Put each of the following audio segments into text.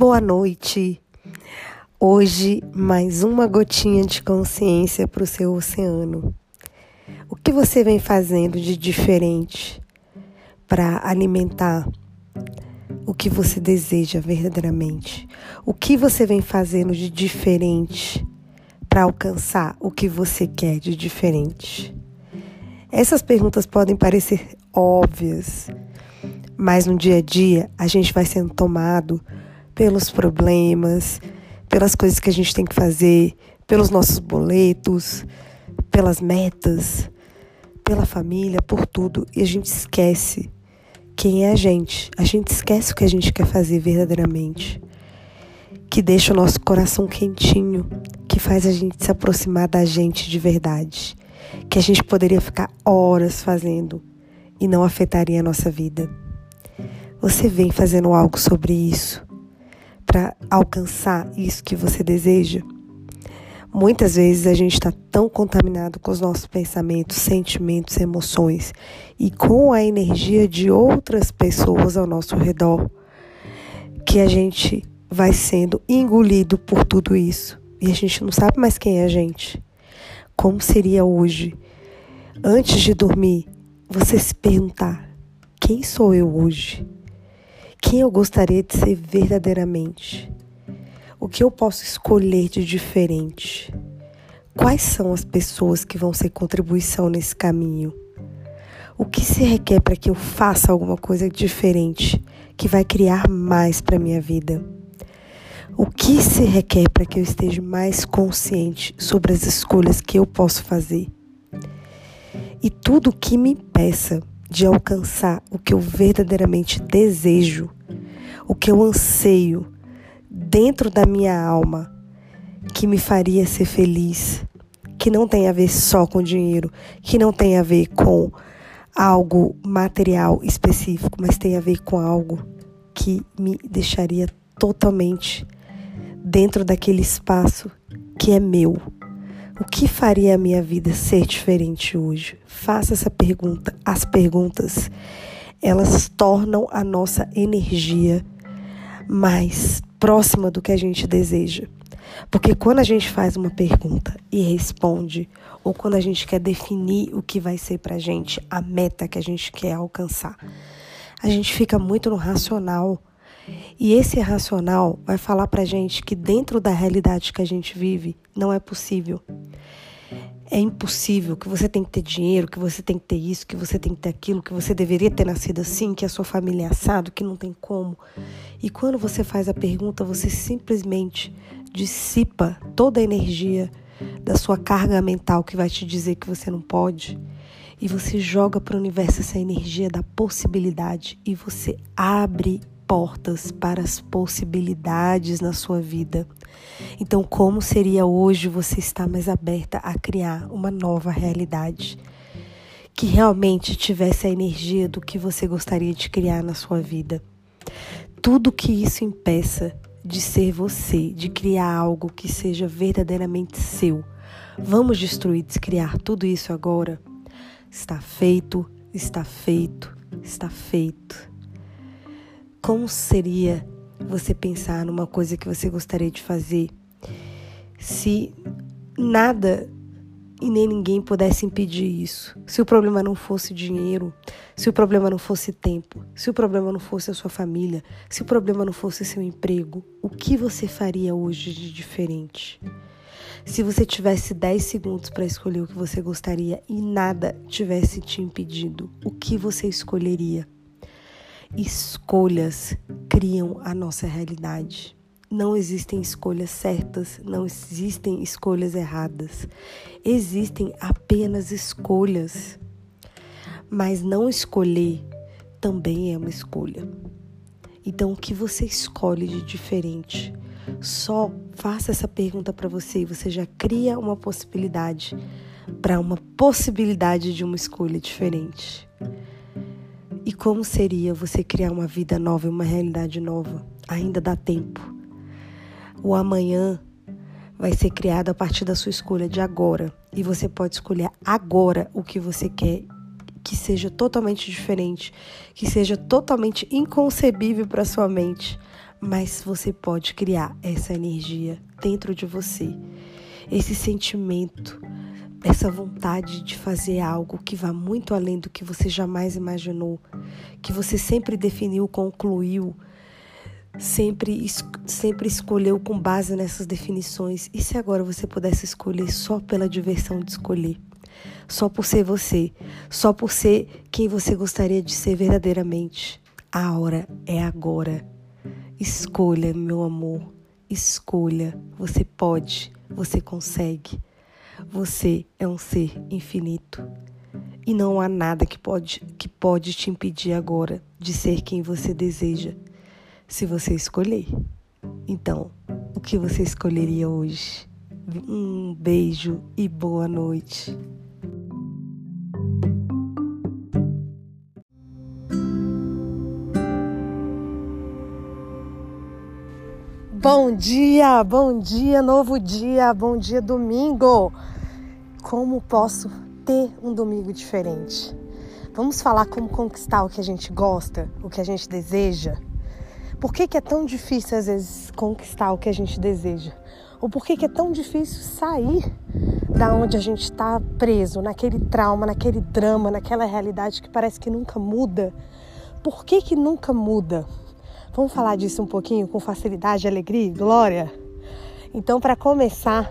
Boa noite. Hoje, mais uma gotinha de consciência para o seu oceano. O que você vem fazendo de diferente para alimentar o que você deseja verdadeiramente? O que você vem fazendo de diferente para alcançar o que você quer de diferente? Essas perguntas podem parecer óbvias, mas no dia a dia a gente vai sendo tomado pelos problemas, pelas coisas que a gente tem que fazer, pelos nossos boletos, pelas metas, pela família, por tudo, e a gente esquece quem é a gente. A gente esquece o que a gente quer fazer verdadeiramente. Que deixa o nosso coração quentinho, que faz a gente se aproximar da gente de verdade que a gente poderia ficar horas fazendo e não afetaria a nossa vida. Você vem fazendo algo sobre isso para alcançar isso que você deseja? Muitas vezes a gente está tão contaminado com os nossos pensamentos, sentimentos, emoções e com a energia de outras pessoas ao nosso redor que a gente vai sendo engolido por tudo isso e a gente não sabe mais quem é a gente. Como seria hoje, antes de dormir, você se perguntar: quem sou eu hoje? Quem eu gostaria de ser verdadeiramente? O que eu posso escolher de diferente? Quais são as pessoas que vão ser contribuição nesse caminho? O que se requer para que eu faça alguma coisa diferente que vai criar mais para minha vida? O que se requer para que eu esteja mais consciente sobre as escolhas que eu posso fazer? E tudo que me impeça de alcançar o que eu verdadeiramente desejo, o que eu anseio dentro da minha alma, que me faria ser feliz, que não tem a ver só com dinheiro, que não tem a ver com algo material específico, mas tem a ver com algo que me deixaria totalmente dentro daquele espaço que é meu. O que faria a minha vida ser diferente hoje? Faça essa pergunta. As perguntas, elas tornam a nossa energia mais próxima do que a gente deseja. Porque quando a gente faz uma pergunta e responde, ou quando a gente quer definir o que vai ser pra gente, a meta que a gente quer alcançar, a gente fica muito no racional e esse racional vai falar pra gente que dentro da realidade que a gente vive não é possível. É impossível que você tem que ter dinheiro, que você tem que ter isso, que você tem que ter aquilo, que você deveria ter nascido assim, que a sua família é assado, que não tem como. E quando você faz a pergunta, você simplesmente dissipa toda a energia da sua carga mental que vai te dizer que você não pode. E você joga para o universo essa energia da possibilidade e você abre portas para as possibilidades na sua vida. Então, como seria hoje você estar mais aberta a criar uma nova realidade? Que realmente tivesse a energia do que você gostaria de criar na sua vida. Tudo que isso impeça de ser você, de criar algo que seja verdadeiramente seu. Vamos destruir, descriar tudo isso agora? Está feito, está feito, está feito. Como seria você pensar numa coisa que você gostaria de fazer se nada e nem ninguém pudesse impedir isso? Se o problema não fosse dinheiro, se o problema não fosse tempo, se o problema não fosse a sua família, se o problema não fosse seu emprego, o que você faria hoje de diferente? Se você tivesse 10 segundos para escolher o que você gostaria e nada tivesse te impedido, o que você escolheria? Escolhas criam a nossa realidade. Não existem escolhas certas, não existem escolhas erradas. Existem apenas escolhas. Mas não escolher também é uma escolha. Então, o que você escolhe de diferente? Só faça essa pergunta para você e você já cria uma possibilidade para uma possibilidade de uma escolha diferente. E como seria você criar uma vida nova e uma realidade nova? Ainda dá tempo. O amanhã vai ser criado a partir da sua escolha de agora. E você pode escolher agora o que você quer que seja totalmente diferente, que seja totalmente inconcebível para sua mente, mas você pode criar essa energia dentro de você. Esse sentimento, essa vontade de fazer algo que vá muito além do que você jamais imaginou, que você sempre definiu, concluiu, sempre, sempre escolheu com base nessas definições. E se agora você pudesse escolher só pela diversão de escolher? Só por ser você, só por ser quem você gostaria de ser verdadeiramente. A hora é agora. Escolha, meu amor, escolha. Você pode, você consegue. Você é um ser infinito. E não há nada que pode, que pode te impedir agora de ser quem você deseja, se você escolher. Então, o que você escolheria hoje? Um beijo e boa noite. Bom dia, bom dia, novo dia, bom dia, domingo. Como posso ter um domingo diferente? Vamos falar como conquistar o que a gente gosta, o que a gente deseja? Por que, que é tão difícil às vezes conquistar o que a gente deseja? Ou por que, que é tão difícil sair da onde a gente está preso, naquele trauma, naquele drama, naquela realidade que parece que nunca muda? Por que, que nunca muda? Vamos falar disso um pouquinho com facilidade, alegria e glória? Então, para começar,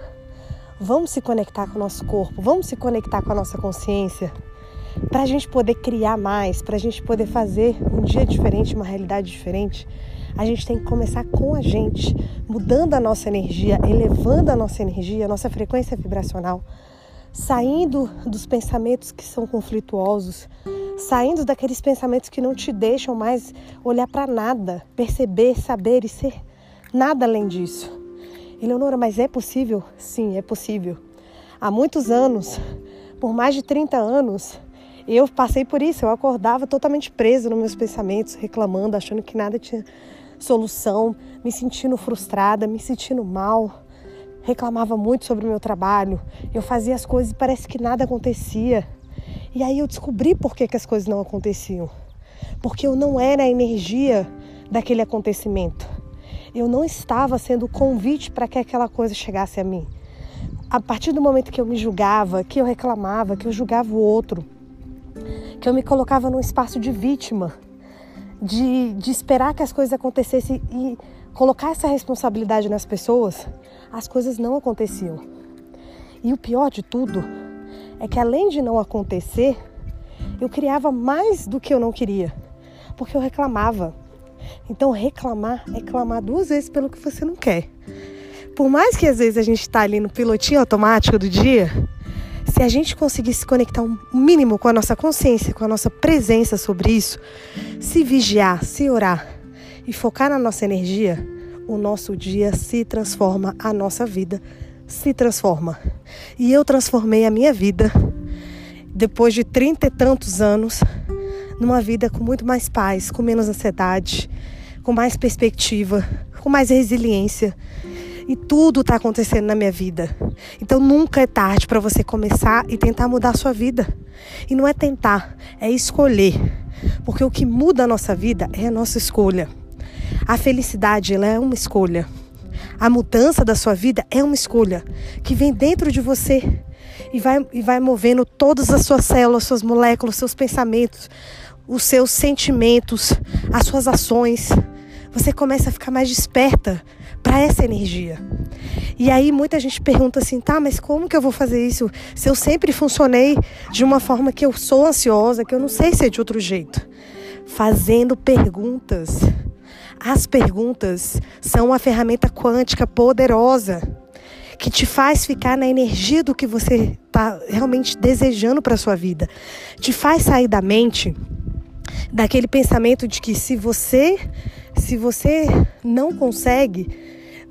vamos se conectar com o nosso corpo, vamos se conectar com a nossa consciência, para a gente poder criar mais, para a gente poder fazer um dia diferente, uma realidade diferente. A gente tem que começar com a gente, mudando a nossa energia, elevando a nossa energia, a nossa frequência vibracional, saindo dos pensamentos que são conflituosos, saindo daqueles pensamentos que não te deixam mais olhar para nada, perceber, saber e ser nada além disso. Eleonora, mas é possível? Sim, é possível. Há muitos anos, por mais de 30 anos, eu passei por isso. Eu acordava totalmente presa nos meus pensamentos, reclamando, achando que nada tinha solução, me sentindo frustrada, me sentindo mal. Reclamava muito sobre o meu trabalho. Eu fazia as coisas e parece que nada acontecia. E aí eu descobri por que, que as coisas não aconteciam. Porque eu não era a energia daquele acontecimento. Eu não estava sendo o convite para que aquela coisa chegasse a mim. A partir do momento que eu me julgava, que eu reclamava, que eu julgava o outro, que eu me colocava num espaço de vítima, de, de esperar que as coisas acontecessem e colocar essa responsabilidade nas pessoas, as coisas não aconteciam. E o pior de tudo é que além de não acontecer, eu criava mais do que eu não queria, porque eu reclamava. Então, reclamar é clamar duas vezes pelo que você não quer. Por mais que às vezes a gente está ali no pilotinho automático do dia, se a gente conseguir se conectar um mínimo com a nossa consciência, com a nossa presença sobre isso, se vigiar, se orar e focar na nossa energia, o nosso dia se transforma, a nossa vida se transforma. E eu transformei a minha vida, depois de trinta e tantos anos, numa vida com muito mais paz, com menos ansiedade, com mais perspectiva, com mais resiliência. E tudo está acontecendo na minha vida. Então nunca é tarde para você começar e tentar mudar a sua vida. E não é tentar, é escolher. Porque o que muda a nossa vida é a nossa escolha. A felicidade ela é uma escolha. A mudança da sua vida é uma escolha que vem dentro de você e vai, e vai movendo todas as suas células, suas moléculas, seus pensamentos, os seus sentimentos, as suas ações. Você começa a ficar mais desperta para essa energia. E aí muita gente pergunta assim, tá, mas como que eu vou fazer isso? Se eu sempre funcionei de uma forma que eu sou ansiosa, que eu não sei ser de outro jeito. Fazendo perguntas as perguntas são uma ferramenta quântica poderosa que te faz ficar na energia do que você está realmente desejando para sua vida. Te faz sair da mente daquele pensamento de que se você se você não consegue,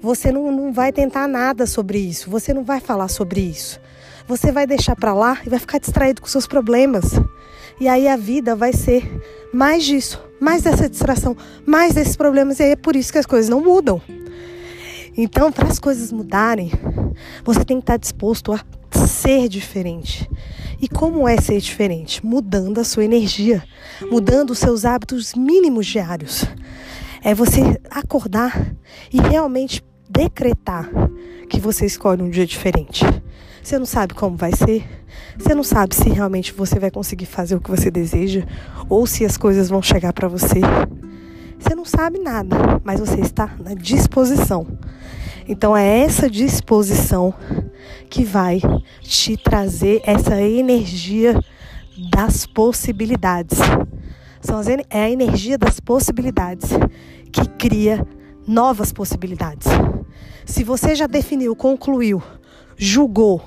você não, não vai tentar nada sobre isso, você não vai falar sobre isso. Você vai deixar para lá e vai ficar distraído com seus problemas. E aí a vida vai ser mais disso, mais dessa distração, mais desses problemas. E aí é por isso que as coisas não mudam. Então, para as coisas mudarem, você tem que estar disposto a ser diferente. E como é ser diferente? Mudando a sua energia, mudando os seus hábitos mínimos diários. É você acordar e realmente decretar que você escolhe um dia diferente. Você não sabe como vai ser, você não sabe se realmente você vai conseguir fazer o que você deseja ou se as coisas vão chegar para você. Você não sabe nada, mas você está na disposição. Então é essa disposição que vai te trazer essa energia das possibilidades. São as, é a energia das possibilidades que cria novas possibilidades. Se você já definiu, concluiu, julgou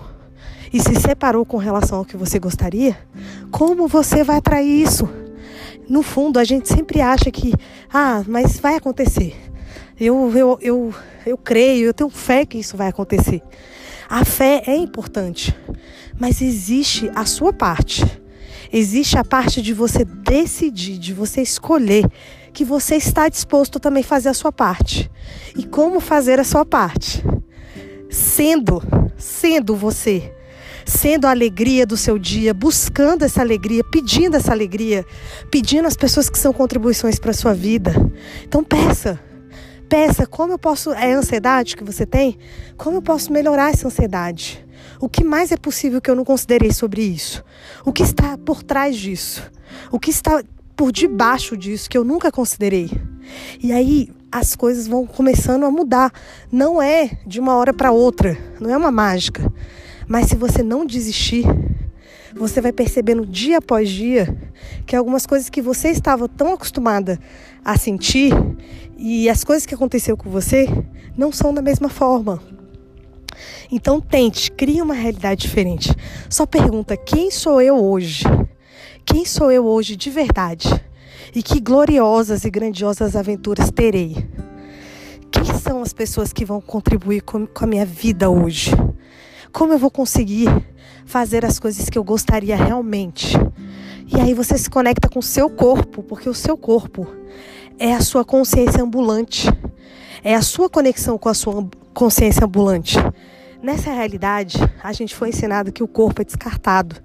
e se separou com relação ao que você gostaria, como você vai atrair isso? No fundo, a gente sempre acha que, ah, mas vai acontecer. Eu, eu, eu, eu creio, eu tenho fé que isso vai acontecer. A fé é importante, mas existe a sua parte. Existe a parte de você decidir, de você escolher que você está disposto também a fazer a sua parte. E como fazer a sua parte? Sendo, sendo você, sendo a alegria do seu dia, buscando essa alegria, pedindo essa alegria, pedindo às pessoas que são contribuições para a sua vida. Então peça. Peça como eu posso. É a ansiedade que você tem? Como eu posso melhorar essa ansiedade? O que mais é possível que eu não considerei sobre isso? O que está por trás disso? O que está por debaixo disso que eu nunca considerei? E aí as coisas vão começando a mudar. Não é de uma hora para outra, não é uma mágica. Mas se você não desistir, você vai percebendo dia após dia que algumas coisas que você estava tão acostumada a sentir e as coisas que aconteceu com você não são da mesma forma. Então tente, crie uma realidade diferente. Só pergunta: quem sou eu hoje? Quem sou eu hoje de verdade? E que gloriosas e grandiosas aventuras terei? Quem são as pessoas que vão contribuir com, com a minha vida hoje? Como eu vou conseguir fazer as coisas que eu gostaria realmente? E aí você se conecta com o seu corpo, porque o seu corpo é a sua consciência ambulante. É a sua conexão com a sua consciência ambulante. Nessa realidade, a gente foi ensinado que o corpo é descartado.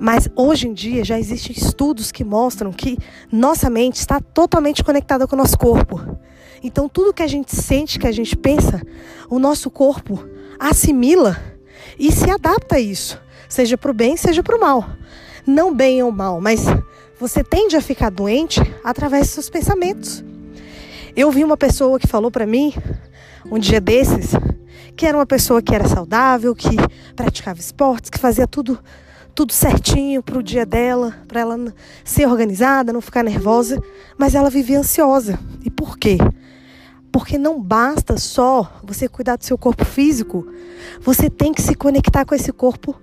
Mas hoje em dia já existem estudos que mostram que nossa mente está totalmente conectada com o nosso corpo. Então tudo que a gente sente, que a gente pensa, o nosso corpo assimila e se adapta a isso, seja para o bem, seja para o mal. Não bem ou mal, mas você tende a ficar doente através dos seus pensamentos. Eu vi uma pessoa que falou para mim um dia desses que era uma pessoa que era saudável, que praticava esportes, que fazia tudo tudo certinho para o dia dela, para ela ser organizada, não ficar nervosa, mas ela vivia ansiosa. E por quê? Porque não basta só você cuidar do seu corpo físico, você tem que se conectar com esse corpo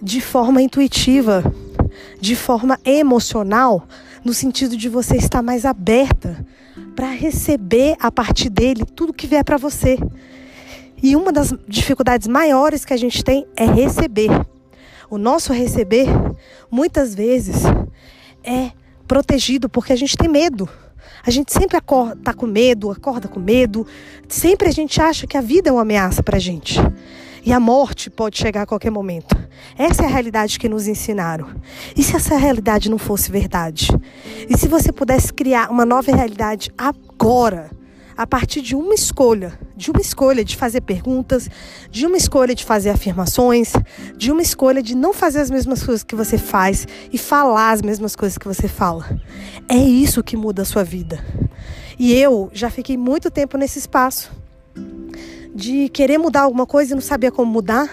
de forma intuitiva, de forma emocional, no sentido de você estar mais aberta para receber a partir dele tudo que vier para você. E uma das dificuldades maiores que a gente tem é receber. O nosso receber, muitas vezes, é protegido porque a gente tem medo. A gente sempre acorda tá com medo, acorda com medo. Sempre a gente acha que a vida é uma ameaça para a gente. E a morte pode chegar a qualquer momento. Essa é a realidade que nos ensinaram. E se essa realidade não fosse verdade? E se você pudesse criar uma nova realidade agora? A partir de uma escolha, de uma escolha de fazer perguntas, de uma escolha de fazer afirmações, de uma escolha de não fazer as mesmas coisas que você faz e falar as mesmas coisas que você fala. É isso que muda a sua vida. E eu já fiquei muito tempo nesse espaço de querer mudar alguma coisa e não sabia como mudar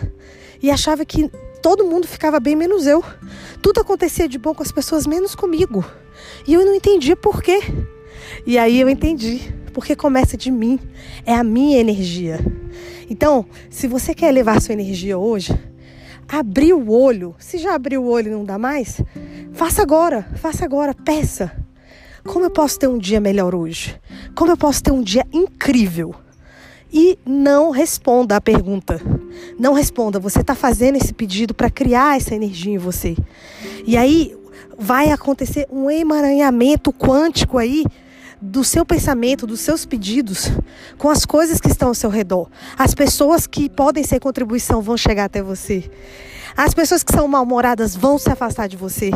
e achava que todo mundo ficava bem menos eu. Tudo acontecia de bom com as pessoas menos comigo. E eu não entendia por quê. E aí eu entendi porque começa de mim, é a minha energia. Então, se você quer elevar sua energia hoje, abrir o olho, se já abriu o olho e não dá mais, faça agora, faça agora, peça. Como eu posso ter um dia melhor hoje? Como eu posso ter um dia incrível? E não responda a pergunta. Não responda. Você está fazendo esse pedido para criar essa energia em você. E aí vai acontecer um emaranhamento quântico aí do seu pensamento, dos seus pedidos, com as coisas que estão ao seu redor. As pessoas que podem ser contribuição vão chegar até você. As pessoas que são mal-humoradas vão se afastar de você.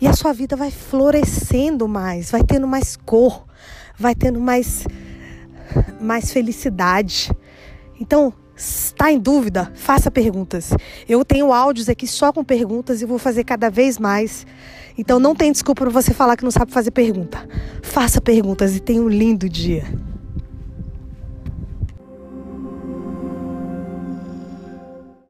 E a sua vida vai florescendo mais, vai tendo mais cor, vai tendo mais, mais felicidade. Então, está em dúvida? Faça perguntas. Eu tenho áudios aqui só com perguntas e vou fazer cada vez mais. Então não tem desculpa para você falar que não sabe fazer pergunta. Faça perguntas e tenha um lindo dia.